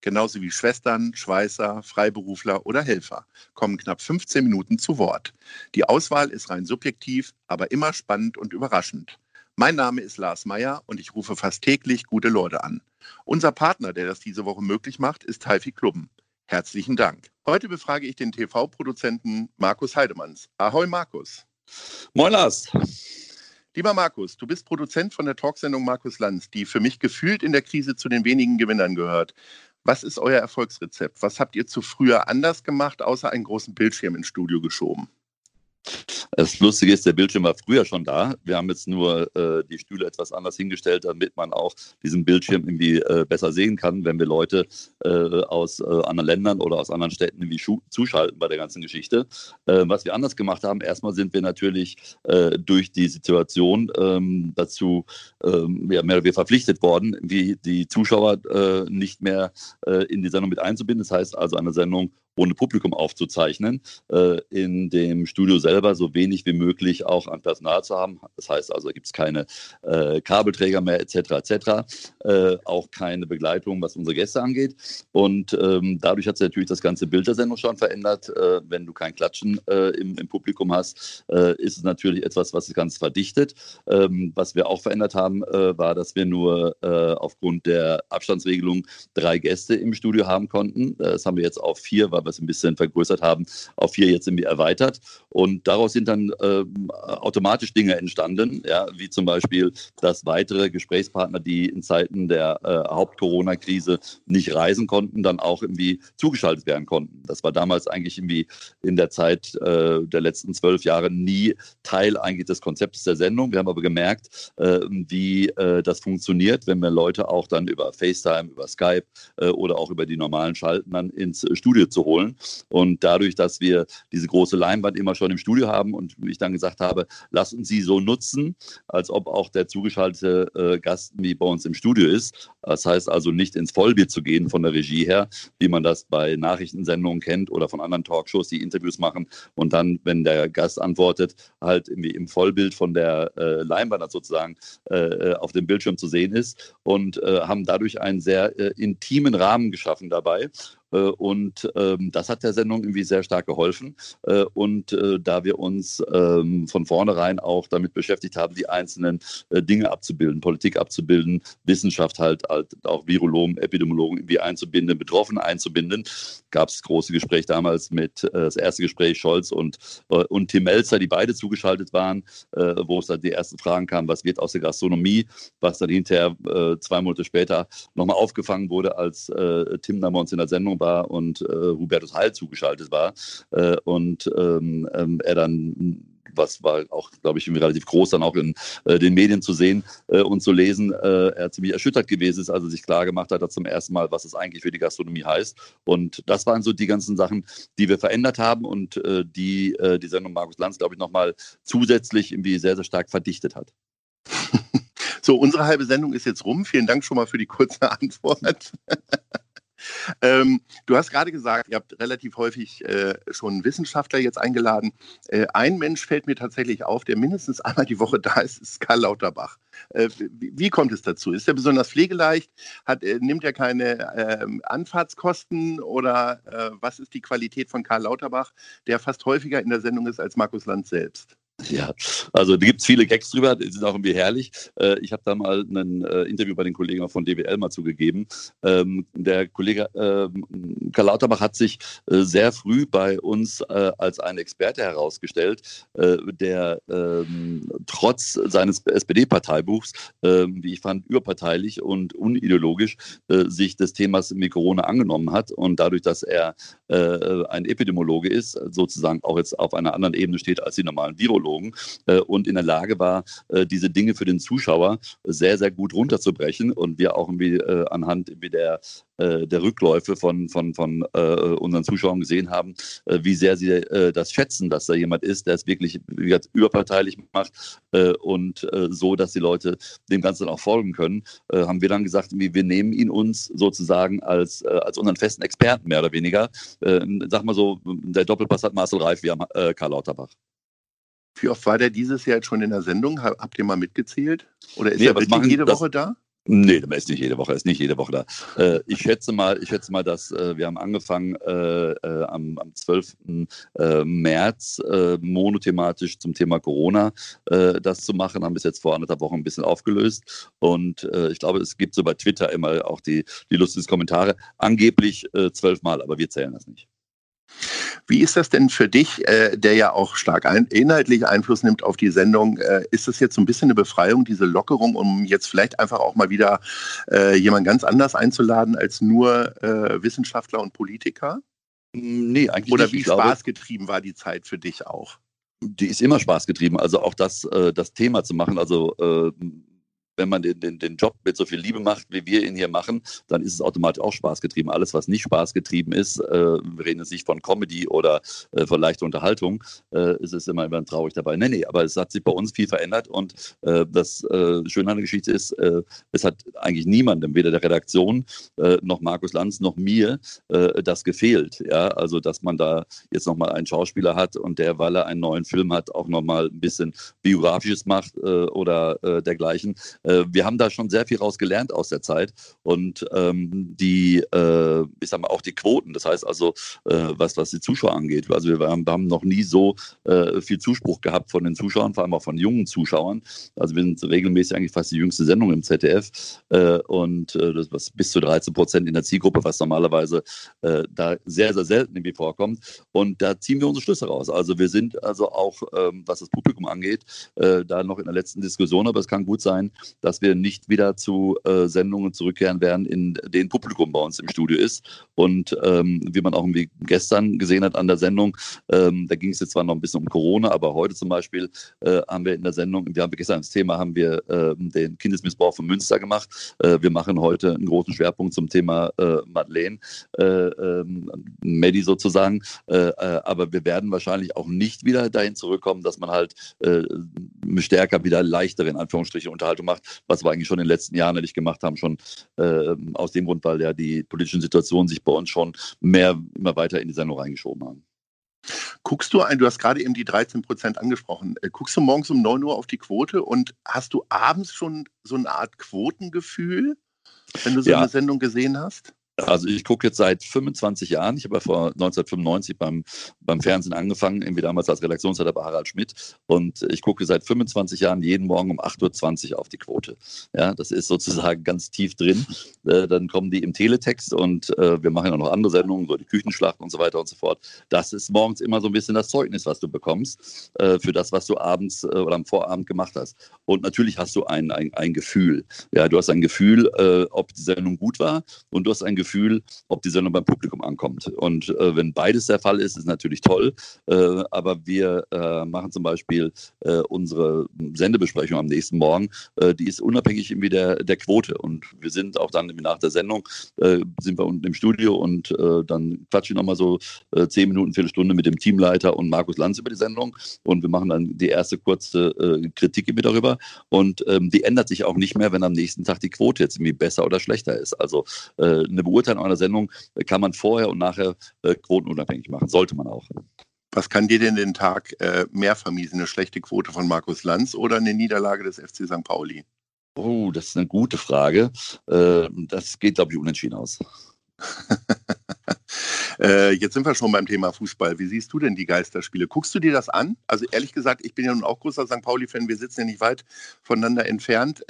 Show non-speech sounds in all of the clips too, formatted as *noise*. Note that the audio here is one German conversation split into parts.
genauso wie Schwestern, Schweißer, Freiberufler oder Helfer, kommen knapp 15 Minuten zu Wort. Die Auswahl ist rein subjektiv, aber immer spannend und überraschend. Mein Name ist Lars Meyer und ich rufe fast täglich gute Leute an. Unser Partner, der das diese Woche möglich macht, ist Taifi Klubben. Herzlichen Dank. Heute befrage ich den TV-Produzenten Markus Heidemanns. Ahoi Markus. Moin Lars. Lieber Markus, du bist Produzent von der Talksendung Markus Lanz, die für mich gefühlt in der Krise zu den wenigen Gewinnern gehört. Was ist euer Erfolgsrezept? Was habt ihr zu früher anders gemacht, außer einen großen Bildschirm ins Studio geschoben? Das Lustige ist, der Bildschirm war früher schon da. Wir haben jetzt nur äh, die Stühle etwas anders hingestellt, damit man auch diesen Bildschirm irgendwie äh, besser sehen kann, wenn wir Leute äh, aus äh, anderen Ländern oder aus anderen Städten irgendwie zuschalten bei der ganzen Geschichte. Äh, was wir anders gemacht haben, erstmal sind wir natürlich äh, durch die Situation ähm, dazu ähm, ja, mehr oder weniger verpflichtet worden, wie die Zuschauer nicht mehr in die Sendung mit einzubinden. Das heißt also eine Sendung ohne Publikum aufzuzeichnen, äh, in dem Studio selber so wenig wie möglich auch an Personal zu haben. Das heißt also, gibt es keine äh, Kabelträger mehr etc. etc. Äh, auch keine Begleitung, was unsere Gäste angeht. Und ähm, dadurch hat sich natürlich das ganze Bild der Sendung schon verändert. Äh, wenn du kein Klatschen äh, im, im, Publikum hast, äh, ist es natürlich etwas, was das Ganze verdichtet. Ähm, was wir auch verändert haben, war, dass wir nur aufgrund der Abstandsregelung drei Gäste im Studio haben konnten. Das haben wir jetzt auf vier, weil wir es ein bisschen vergrößert haben, auf vier jetzt irgendwie erweitert. Und daraus sind dann ähm, automatisch Dinge entstanden, ja, wie zum Beispiel, dass weitere Gesprächspartner, die in Zeiten der äh, Haupt-Corona-Krise nicht reisen konnten, dann auch irgendwie zugeschaltet werden konnten. Das war damals eigentlich irgendwie in der Zeit äh, der letzten zwölf Jahre nie Teil eigentlich des Konzeptes der Sendung. Wir haben aber gemerkt, äh, wie äh, das funktioniert, wenn wir Leute auch dann über FaceTime, über Skype äh, oder auch über die normalen Schalten dann ins Studio zu holen holen. Und dadurch, dass wir diese große Leinwand immer schon im Studio haben und ich dann gesagt habe, lass uns sie so nutzen, als ob auch der zugeschaltete äh, Gast wie bei uns im Studio ist. Das heißt also nicht ins Vollbild zu gehen von der Regie her, wie man das bei Nachrichtensendungen kennt oder von anderen Talkshows, die Interviews machen und dann, wenn der Gast antwortet, halt irgendwie im Vollbild von der äh, Leinwand sozusagen äh, auf dem Bildschirm zu sehen ist und äh, haben dadurch einen sehr äh, intimen Rahmen geschaffen dabei äh, und ähm, das hat der Sendung irgendwie sehr stark geholfen. Äh, und äh, da wir uns ähm, von vornherein auch damit beschäftigt haben, die einzelnen Dinge abzubilden, Politik abzubilden, Wissenschaft halt, halt auch Virologen, Epidemiologen irgendwie einzubinden, Betroffene einzubinden, gab es große Gespräche damals mit das erste Gespräch Scholz und, und Tim Melzer, die beide zugeschaltet waren, wo es dann die ersten Fragen kamen, was wird aus der Gastronomie, was dann hinterher zwei Monate später nochmal aufgefangen wurde, als Tim damals in der Sendung war und äh, Hubertus Heil zugeschaltet war äh, und ähm, ähm, er dann was war auch, glaube ich, relativ groß dann auch in äh, den Medien zu sehen äh, und zu lesen, äh, er ziemlich erschüttert gewesen ist, als er sich klar gemacht hat, dass zum ersten Mal, was es eigentlich für die Gastronomie heißt. Und das waren so die ganzen Sachen, die wir verändert haben und die die Sendung Markus Lanz, glaube ich, nochmal zusätzlich irgendwie sehr, sehr stark verdichtet hat. So, unsere halbe Sendung ist jetzt rum. Vielen Dank schon mal für die kurze Antwort. Ähm, du hast gerade gesagt, ihr habt relativ häufig äh, schon Wissenschaftler jetzt eingeladen. Äh, ein Mensch fällt mir tatsächlich auf, der mindestens *laughs* einmal die Woche da ist, ist Karl Lauterbach. Äh, wie, wie, kommt es dazu? Ist er besonders pflegeleicht? Hat, äh, nimmt er keine ähm, Anfahrtskosten oder äh, was ist die Qualität von Karl Lauterbach, der fast häufiger in der Sendung ist als Markus Land selbst? Ja, also da gibt es viele Gags drüber, die sind auch irgendwie herrlich. Äh, ich habe da mal ein äh, Interview bei den Kollegen von DWL mal zugegeben. Ähm, der Kollege ähm, Karl Lauterbach hat sich äh, sehr früh bei uns äh, als ein Experte herausgestellt, äh, der ähm, trotz seines SPD-Parteibuchs, ähm, wie ich fand, überparteilich und unideologisch äh, sich des Themas mit Corona angenommen hat. Und dadurch, dass er ein Epidemiologe ist, sozusagen auch jetzt auf einer anderen Ebene steht als die normalen Virologen, Psychologen äh, und in der Lage war, äh, diese Dinge für den Zuschauer sehr, sehr gut runterzubrechen und wir auch irgendwie äh, anhand irgendwie der äh, der Rückläufe von, von, von äh, unseren Zuschauern gesehen haben, äh, wie sehr sie äh, das schätzen, dass da jemand ist, der es wirklich gesagt, überparteilich macht äh, und äh, so, dass die Leute dem Ganzen auch folgen können, haben wir dann gesagt, wir nehmen ihn uns sozusagen als, als unseren festen Experten mehr oder weniger. sag mal so, der Doppelpass hat Marcel Reif wie Karl Lauterbach. Wie oft war der dieses Jahr jetzt schon in der Sendung? Habt ihr mal mitgezählt? Oder ist nee, er wirklich jede Woche da? Nee, der ist nicht jede Woche, ist nicht jede Woche da. Äh, ich schätze mal, ich schätze mal, dass äh, wir haben angefangen äh, äh am, am 12. Äh, März äh, monothematisch zum Thema Corona das zu machen, haben bis jetzt vor anderthalb Wochen ein bisschen aufgelöst. Und ich glaube, es gibt so bei Twitter immer auch die, die lustigen Kommentare. Angeblich zwölfmal, aber wir zählen das nicht. Wie ist das denn für dich, äh, der ja auch stark ein, inhaltlich Einfluss nimmt auf die Sendung? Äh, ist das jetzt so ein bisschen eine Befreiung, diese Lockerung, um jetzt vielleicht einfach auch mal wieder äh, jemand ganz anders einzuladen als nur äh, Wissenschaftler und Politiker? Nee, eigentlich Oder nicht. wie spaßgetrieben war die Zeit für dich auch? Die ist immer spaßgetrieben. Also auch das, äh, das Thema zu machen, also äh, wenn man den, den, den Job mit so viel Liebe macht, wie wir ihn hier machen, dann ist es automatisch auch spaßgetrieben. Alles, was nicht spaßgetrieben ist, äh, wir reden jetzt nicht von Comedy oder äh, von leichter Unterhaltung, äh, ist es immer, immer traurig dabei. Nee, nee, aber es hat sich bei uns viel verändert und äh, das äh, Schöne an der Geschichte ist, äh, es hat eigentlich niemandem, weder der Redaktion äh, noch Markus Lanz noch mir, das gefehlt. Ja, also dass man da jetzt nochmal einen Schauspieler hat und der, weil er einen neuen Film hat, auch nochmal ein bisschen biografisches macht oder dergleichen äh, wir haben da schon sehr viel rausgelernt aus der Zeit und ähm, die, äh, ich sag mal, auch die Quoten, das heißt also, äh, was, was die Zuschauer angeht. Also wir haben, wir haben noch nie so äh, viel Zuspruch gehabt von den Zuschauern, vor allem auch von jungen Zuschauern. Also wir sind regelmäßig eigentlich fast die jüngste Sendung im ZDF äh, und das was bis zu 13 Prozent in der Zielgruppe, was normalerweise da sehr, sehr selten irgendwie vorkommt. Und da ziehen wir unsere Schlüsse raus. Also wir sind also auch, ähm, was das Publikum angeht, da noch in der letzten Diskussion, aber es kann gut sein, dass wir nicht wieder zu äh, Sendungen zurückkehren werden, in denen Publikum bei uns im Studio ist. Und ähm, wie man auch irgendwie gestern gesehen hat an der Sendung, ähm, da ging es jetzt zwar noch ein bisschen um Corona, aber heute zum Beispiel äh, haben wir in der Sendung, wir haben gestern das Thema, haben wir äh, den Kindesmissbrauch von Münster gemacht. Äh, wir machen heute einen großen Schwerpunkt zum Thema äh, Madeleine, äh, ähm, Medi sozusagen. aber wir werden wahrscheinlich auch nicht wieder dahin zurückkommen, dass man halt stärker wieder leichtere, in Anführungsstrichen, Unterhaltung macht, was wir eigentlich schon in den letzten Jahren nicht gemacht haben, schon äh, aus dem Grund, weil ja die politischen Situationen sich bei uns schon mehr immer weiter in die Sendung reingeschoben haben. Guckst du ein, du hast gerade eben die 13 Prozent angesprochen, äh, guckst du morgens um 9 Uhr auf die Quote und hast du abends schon so eine Art Quotengefühl, wenn du so ja. eine Sendung gesehen hast? Also ich gucke jetzt seit 25 Jahren. Ich habe ja vor 1995 beim, beim Fernsehen angefangen, irgendwie damals als Redaktionsleiter bei Harald Schmidt. Und ich gucke seit 25 Jahren jeden Morgen um 8.20 Uhr auf die Quote. Ja, das ist sozusagen ganz tief drin. Äh, dann kommen die im Teletext und äh, wir machen ja noch andere Sendungen, so die Küchenschlacht und so weiter und so fort. Das ist morgens immer so ein bisschen das Zeugnis, was du bekommst äh, für das, was du abends äh, oder am Vorabend gemacht hast. Und natürlich hast du ein, ein, ein Gefühl. Ja, du hast ein Gefühl, äh, ob die Sendung gut war und du hast ein Gefühl, Gefühl, ob die Sendung beim Publikum ankommt. Und äh, wenn beides der Fall ist, ist natürlich toll. Äh, aber wir äh, machen zum Beispiel äh, unsere Sendebesprechung am nächsten Morgen, äh, die ist unabhängig irgendwie der, der Quote. Und wir sind auch dann nach der Sendung, äh, sind wir unten im Studio und dann quatschen wir nochmal so zehn Minuten, Viertelstunde mit dem Teamleiter und Markus Lanz über die Sendung. Und wir machen dann die erste kurze Kritik irgendwie darüber. Und ähm, die ändert sich auch nicht mehr, wenn am nächsten Tag die Quote jetzt irgendwie besser oder schlechter ist. Also eine Beurteilung Beurteilen einer Sendung kann man vorher und nachher äh, quotenunabhängig machen. Sollte man auch. Was kann dir denn den Tag äh, mehr vermiesen? Eine schlechte Quote von Markus Lanz oder eine Niederlage des FC St. Pauli? Oh, das ist eine gute Frage. Äh, das geht, glaube ich, unentschieden aus. *laughs* äh, jetzt sind wir schon beim Thema Fußball. Wie siehst du denn die Geisterspiele? Guckst du dir das an? Also ehrlich gesagt, ich bin ja nun auch großer St. Pauli-Fan. Wir sitzen ja nicht weit voneinander entfernt.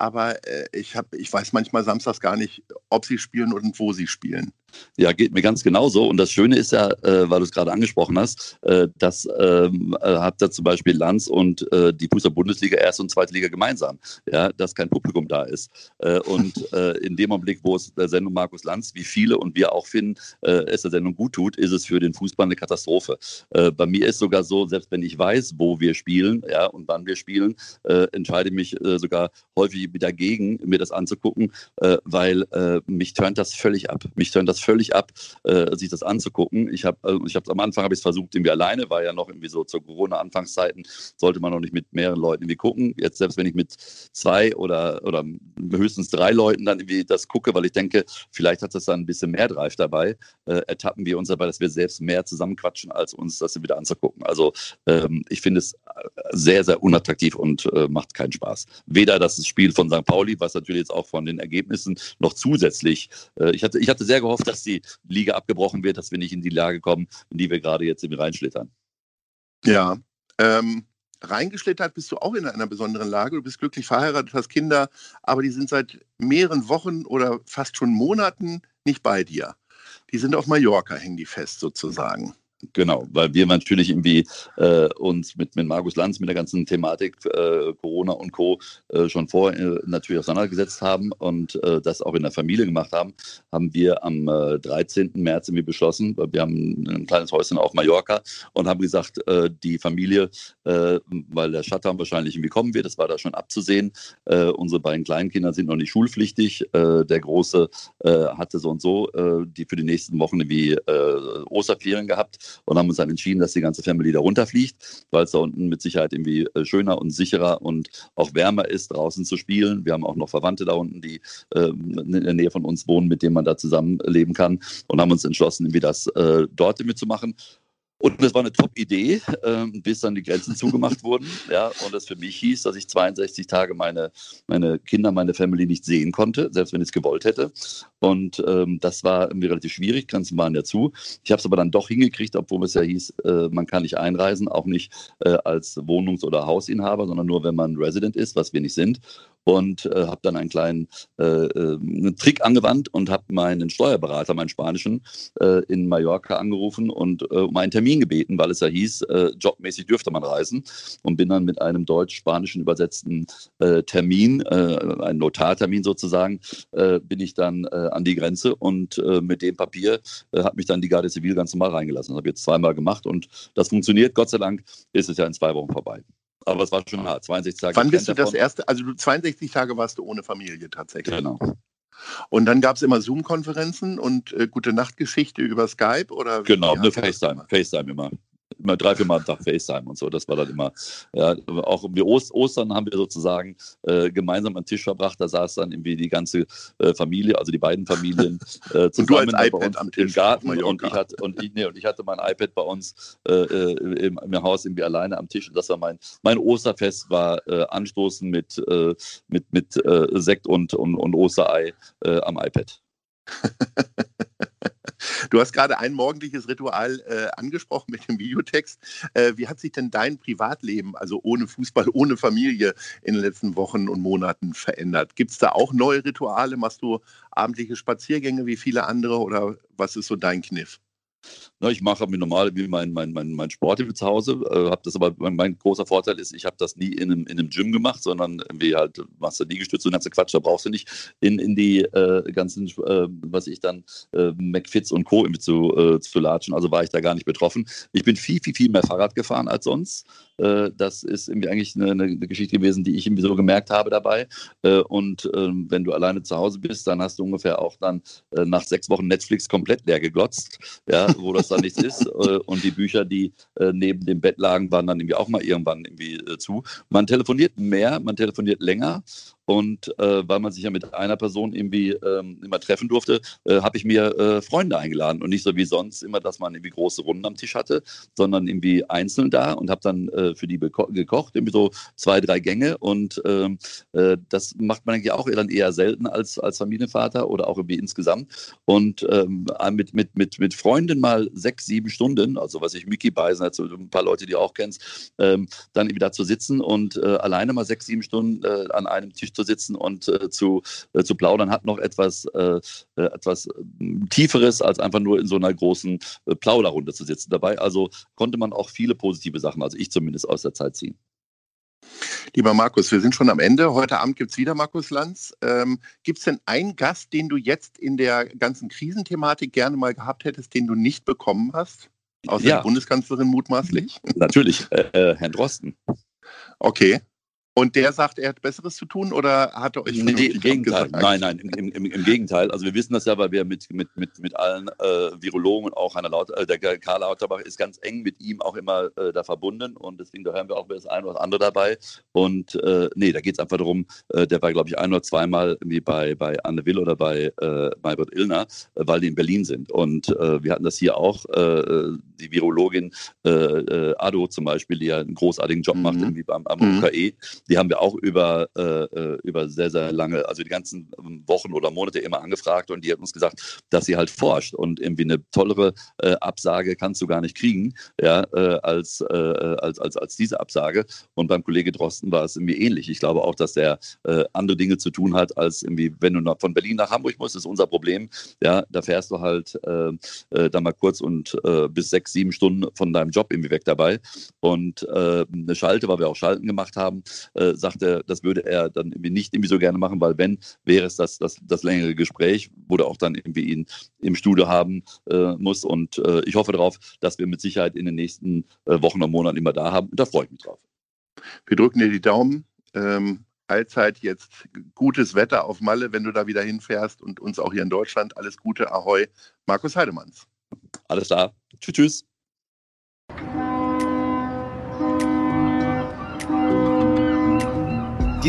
Aber äh, ich, hab, ich weiß manchmal samstags gar nicht, ob sie spielen und wo sie spielen. Ja, geht mir ganz genauso. Und das Schöne ist ja, äh, weil du es gerade angesprochen hast, äh, dass ähm, äh, habt ihr zum Beispiel Lanz und äh, die Fußball-Bundesliga erste und zweite Liga gemeinsam, ja, dass kein Publikum da ist. Äh, und *laughs* äh, in dem Augenblick, wo es der Sendung Markus Lanz, wie viele und wir auch finden, äh, es der Sendung gut tut, ist es für den Fußball eine Katastrophe. Bei mir ist sogar so, selbst wenn ich weiß, wo wir spielen, ja, und wann wir spielen, entscheide ich mich sogar häufig dagegen, mir das anzugucken, weil mich turnt das völlig ab. Mich turnt das völlig ab, äh, sich das anzugucken. Ich habe äh, ich hab, am Anfang habe ich es versucht, irgendwie alleine, war ja noch irgendwie so zur Corona-Anfangszeiten, sollte man noch nicht mit mehreren Leuten irgendwie gucken. Jetzt selbst wenn ich mit zwei oder, oder höchstens drei Leuten dann irgendwie das gucke, weil ich denke, vielleicht hat das dann ein bisschen mehr Drive dabei, äh, ertappen wir uns dabei, dass wir selbst mehr zusammenquatschen, als uns das wieder anzugucken. Also ähm, ich finde es sehr, sehr unattraktiv und äh, macht keinen Spaß. Weder das Spiel von St. Pauli, was natürlich jetzt auch von den Ergebnissen noch zusätzlich, äh, ich, hatte, ich hatte sehr gehofft, dass die Liga abgebrochen wird, dass wir nicht in die Lage kommen, in die wir gerade jetzt irgendwie reinschlittern. Ja, ähm, reingeschlittert bist du auch in einer besonderen Lage. Du bist glücklich verheiratet, hast Kinder, aber die sind seit mehreren Wochen oder fast schon Monaten nicht bei dir. Die sind auf Mallorca, hängen die fest sozusagen. Genau, weil wir natürlich irgendwie äh, uns mit, mit Markus Lanz, mit der ganzen Thematik äh, Corona und Co. Äh, schon vorher äh, natürlich auseinandergesetzt haben und äh, das auch in der Familie gemacht haben, haben wir am 13. Äh, März irgendwie beschlossen, weil wir haben ein kleines Häuschen auf Mallorca und haben gesagt, die Familie, weil der Shutdown wahrscheinlich irgendwie kommen wird, das war da schon abzusehen. unsere beiden Kleinkinder sind noch nicht schulpflichtig. der Große hatte so und so die für die nächsten Wochen wie Osterferien gehabt und haben uns dann entschieden, dass die ganze Family da runterfliegt, weil es da unten mit Sicherheit irgendwie äh, schöner und sicherer und auch wärmer ist, draußen zu spielen. Wir haben auch noch Verwandte da unten, die äh, in der Nähe von uns wohnen, mit denen man da zusammenleben kann und haben uns entschlossen, irgendwie das äh, dort irgendwie zu machen. Und das war eine Top-Idee, ähm, bis dann die Grenzen zugemacht wurden. *laughs* Ja, und das für mich hieß, dass ich 62 Tage meine, meine Kinder, meine Family nicht sehen konnte, selbst wenn ich es gewollt hätte. Und ähm, das war irgendwie relativ schwierig, Grenzen waren ja zu. Ich habe es aber dann doch hingekriegt, obwohl es ja hieß, äh, man kann nicht einreisen, auch nicht äh, als Wohnungs- oder Hausinhaber, sondern nur, wenn man Resident ist, was wir nicht sind und äh, habe dann einen kleinen äh, äh, Trick angewandt und habe meinen Steuerberater, meinen spanischen, äh, in Mallorca angerufen und äh, um einen Termin gebeten, weil es ja hieß, äh, jobmäßig dürfte man reisen und bin dann mit einem deutsch-spanischen übersetzten Termin, ein Notartermin sozusagen, bin ich dann an die Grenze und mit dem Papier hat mich dann die Garde Zivil ganz normal reingelassen. Das habe ich jetzt zweimal gemacht und das funktioniert. Gott sei Dank ist es ja in zwei Wochen vorbei. Aber es war schon hart, 62 Tage. Wann bist du das erste, also du 62 Tage warst du ohne Familie tatsächlich. Genau. Und dann gab es immer Zoom-Konferenzen und äh, gute Nachtgeschichte über Skype oder Genau, eine FaceTime, FaceTime immer immer drei, vier Mal am Tag FaceTime und so. Das war dann immer, ja, auch wir Ost Ostern haben wir sozusagen äh, gemeinsam am Tisch verbracht. Da saß dann irgendwie die ganze äh, Familie, also die beiden Familien äh, zusammen und du als iPad am Tisch im Garten und ich hatte und ich, nee, und ich hatte mein iPad bei uns äh, äh, im, im, Haus irgendwie alleine am Tisch. Und das war mein mein Osterfest war äh, anstoßen mit mit mit Sekt und und, und Osterei am iPad. *laughs* Du hast gerade ein morgendliches Ritual äh, angesprochen mit dem Videotext. Äh, wie hat sich denn dein Privatleben, also ohne Fußball, *laughs* ohne Familie, in den letzten Wochen und Monaten verändert? Gibt es da auch neue Rituale? Machst du abendliche Spaziergänge wie viele andere oder was ist so dein Kniff? Na, ich mache mir normal wie mein, mein, mein, mein Sport zu Hause. Äh, hab das aber, mein, großer Vorteil ist, ich habe das nie in einem, in einem Gym gemacht, sondern wie halt machst du Liegestütze und ganze Quatsch, da brauchst du nicht in, in die äh, ganzen, äh, was ich dann, äh, McFits und Co. zu, äh, zu latschen. Also war ich da gar nicht betroffen. Ich bin viel, viel, viel mehr Fahrrad gefahren als sonst. Äh, das ist irgendwie eigentlich eine, eine, Geschichte gewesen, die ich irgendwie so gemerkt habe dabei. Äh, und ähm, wenn du alleine zu Hause bist, dann hast du ungefähr auch dann nach sechs Wochen Netflix komplett leer geglotzt, ja, wo das dann nichts ist. und die Bücher, die neben dem Bett lagen, waren dann irgendwie auch mal irgendwann irgendwie zu. Man telefoniert mehr, man telefoniert länger und äh, weil man sich ja mit einer Person irgendwie ähm, immer treffen durfte, äh, habe ich mir äh, Freunde eingeladen. Und nicht so wie sonst immer, dass man irgendwie große Runden am Tisch hatte, sondern irgendwie einzeln da und habe dann äh, für die gekocht, irgendwie so zwei, drei Gänge. Und ähm, äh, das macht man eigentlich auch dann eher selten als, als Familienvater oder auch irgendwie insgesamt. Und ähm, mit, mit, mit, mit Freunden mal sechs, sieben Stunden, also was ich Mickey Beisen, also ein paar Leute, die du auch kennst, ähm, dann irgendwie da zu sitzen und äh, alleine mal sechs, sieben Stunden an einem Tisch zu zu sitzen und äh, zu, äh, zu plaudern, hat noch etwas, äh, äh etwas ähm, Tieferes, als einfach nur in so einer großen äh, Plauderrunde zu sitzen dabei. Also konnte man auch viele positive Sachen, also ich zumindest, aus der Zeit ziehen. Lieber Markus, wir sind schon am Ende. Heute Abend gibt es wieder Markus Lanz. Ähm, gibt es denn einen Gast, den du jetzt in der ganzen Krisenthematik gerne mal gehabt hättest, den du nicht bekommen hast? Außer ja. der Bundeskanzlerin mutmaßlich? Natürlich, äh, äh, Herrn Drosten. Okay. Und der sagt, er hat Besseres zu tun oder hat er euch nee, im Gegenteil. Nein, nein, im, im, im, Gegenteil. Also wir wissen das ja, weil wir mit, mit, mit, mit allen äh, Virologen, auch Heiner Laut, äh, der Karl Lauterbach ist ganz eng mit ihm auch immer äh, da verbunden und deswegen da hören wir auch das eine oder andere dabei. Und äh, nee, da geht es einfach darum, äh, der war, glaube ich, ein oder zweimal irgendwie bei, bei Anne Will oder bei äh, Maybrit Illner, äh, weil die in Berlin sind. Und äh, wir hatten das hier auch, die Virologin Ado zum Beispiel, die ja einen großartigen Job mhm. macht irgendwie beim am mhm. UKE die haben wir auch über, äh, äh, über sehr, sehr lange, also die ganzen Wochen oder Monate immer angefragt und die hat uns gesagt, dass sie halt forscht und irgendwie eine tollere äh, Absage kannst du gar nicht kriegen, ja, äh, als, äh, als, als, als diese Absage. Und beim Kollege Drosten war es irgendwie ähnlich. Ich glaube auch, dass der äh, andere Dinge zu tun hat, als irgendwie, wenn du von Berlin nach Hamburg musst, ist unser Problem. Ja, da fährst du halt da mal kurz und bis sechs, sieben Stunden von deinem Job irgendwie weg dabei. Und eine Schalte, weil wir auch Schalten gemacht haben, äh, sagt er, das würde er dann irgendwie nicht irgendwie so gerne machen, weil wenn, wäre es das, das, das längere Gespräch, wo er auch dann irgendwie ihn im Studio haben äh, muss. Und äh, ich hoffe darauf, dass wir mit Sicherheit in den nächsten äh, Wochen und Monaten immer da haben. Und da freue ich mich drauf. Wir drücken dir die Daumen. Ähm, allzeit jetzt gutes Wetter auf Malle, wenn du da wieder hinfährst und uns auch hier in Deutschland. Alles Gute, Ahoi, Markus Heidemanns. Alles klar. Tschüss, tschüss.